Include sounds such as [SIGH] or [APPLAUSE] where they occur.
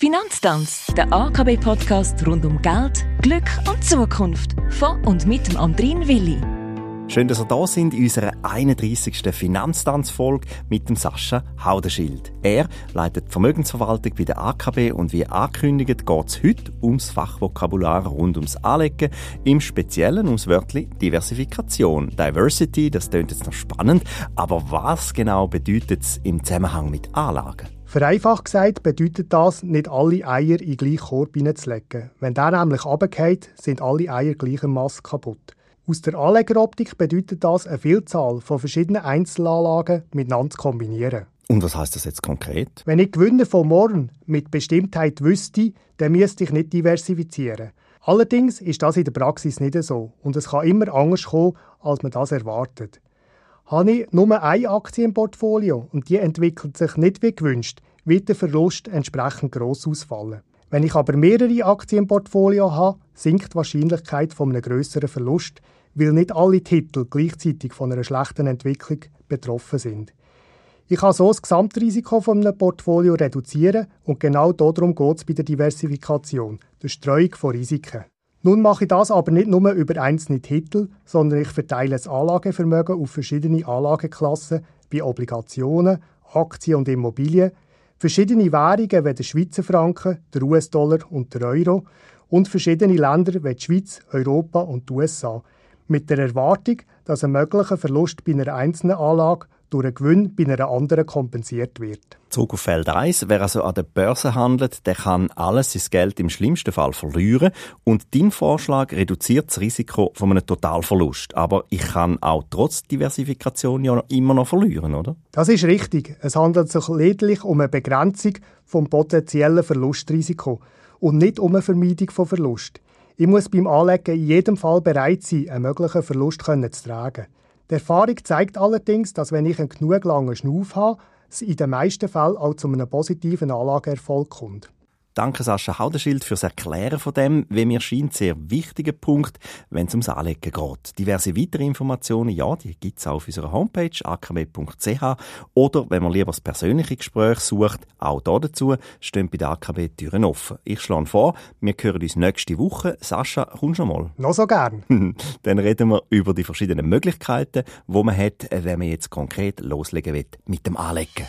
Finanztanz, der AKB-Podcast rund um Geld, Glück und Zukunft. Von und mit dem Andrin Willi. Schön, dass ihr da sind in unserer 31. Finanztanzfolge mit dem Sascha Haudenschild. Er leitet die Vermögensverwaltung bei der AKB und wie angekündigt geht es heute ums Fachvokabular rund ums Anlegen, im Speziellen ums Wörtli Diversifikation. Diversity, das klingt jetzt noch spannend, aber was genau bedeutet es im Zusammenhang mit Anlagen? Vereinfacht gesagt bedeutet das, nicht alle Eier in gleichen Korb hineinzulegen. Wenn der nämlich runterfällt, sind alle Eier gleichermaßen kaputt. Aus der Anlegeroptik bedeutet das, eine Vielzahl von verschiedenen Einzelanlagen miteinander zu kombinieren. Und was heißt das jetzt konkret? Wenn ich Gewinne von morgen mit Bestimmtheit wüsste, dann müsste ich nicht diversifizieren. Allerdings ist das in der Praxis nicht so und es kann immer anders kommen, als man das erwartet. Habe ich nur eine Aktie im Portfolio und die entwickelt sich nicht wie gewünscht, wird der Verlust entsprechend gross ausfallen. Wenn ich aber mehrere Aktien im Portfolio habe, sinkt die Wahrscheinlichkeit von einem grösseren Verlust, weil nicht alle Titel gleichzeitig von einer schlechten Entwicklung betroffen sind. Ich kann so das Gesamtrisiko von einem Portfolio reduzieren und genau darum geht es bei der Diversifikation, der Streuung von Risiken. Nun mache ich das aber nicht nur über einzelne Titel, sondern ich verteile das Anlagevermögen auf verschiedene Anlageklassen wie Obligationen, Aktien und Immobilien, verschiedene Währungen wie der Schweizer Franken, der US-Dollar und der Euro und verschiedene Länder wie die Schweiz, Europa und die USA – mit der Erwartung, dass ein möglicher Verlust bei einer einzelnen Anlage durch einen Gewinn bei einer anderen kompensiert wird. Zurück auf Feld 1. Wer also an der Börse handelt, der kann alles sein Geld im schlimmsten Fall verlieren. Und dein Vorschlag reduziert das Risiko von einem Totalverlust. Aber ich kann auch trotz Diversifikation ja immer noch verlieren, oder? Das ist richtig. Es handelt sich lediglich um eine Begrenzung vom potenziellen Verlustrisiko und nicht um eine Vermeidung von Verlust. Ich muss beim Anlegen in jedem Fall bereit sein, einen möglichen Verlust zu tragen. Die Erfahrung zeigt allerdings, dass wenn ich einen genug langen Schnauf habe, es in den meisten Fällen auch zu einem positiven Anlageerfolg kommt. Danke Sascha Haudenschild fürs Erklären von dem, wie mir scheint, sehr wichtiger Punkt, wenn es ums Anlegen geht. Diverse weitere Informationen, ja, die gibt es auf unserer Homepage akb.ch oder wenn man lieber das persönliche Gespräch sucht, auch da dazu stehen bei der AKB Türen offen. Ich schlage vor, wir hören uns nächste Woche. Sascha, kommst du schon mal? Noch so gern. [LAUGHS] Dann reden wir über die verschiedenen Möglichkeiten, wo man hat, wenn man jetzt konkret loslegen will mit dem Anlegen.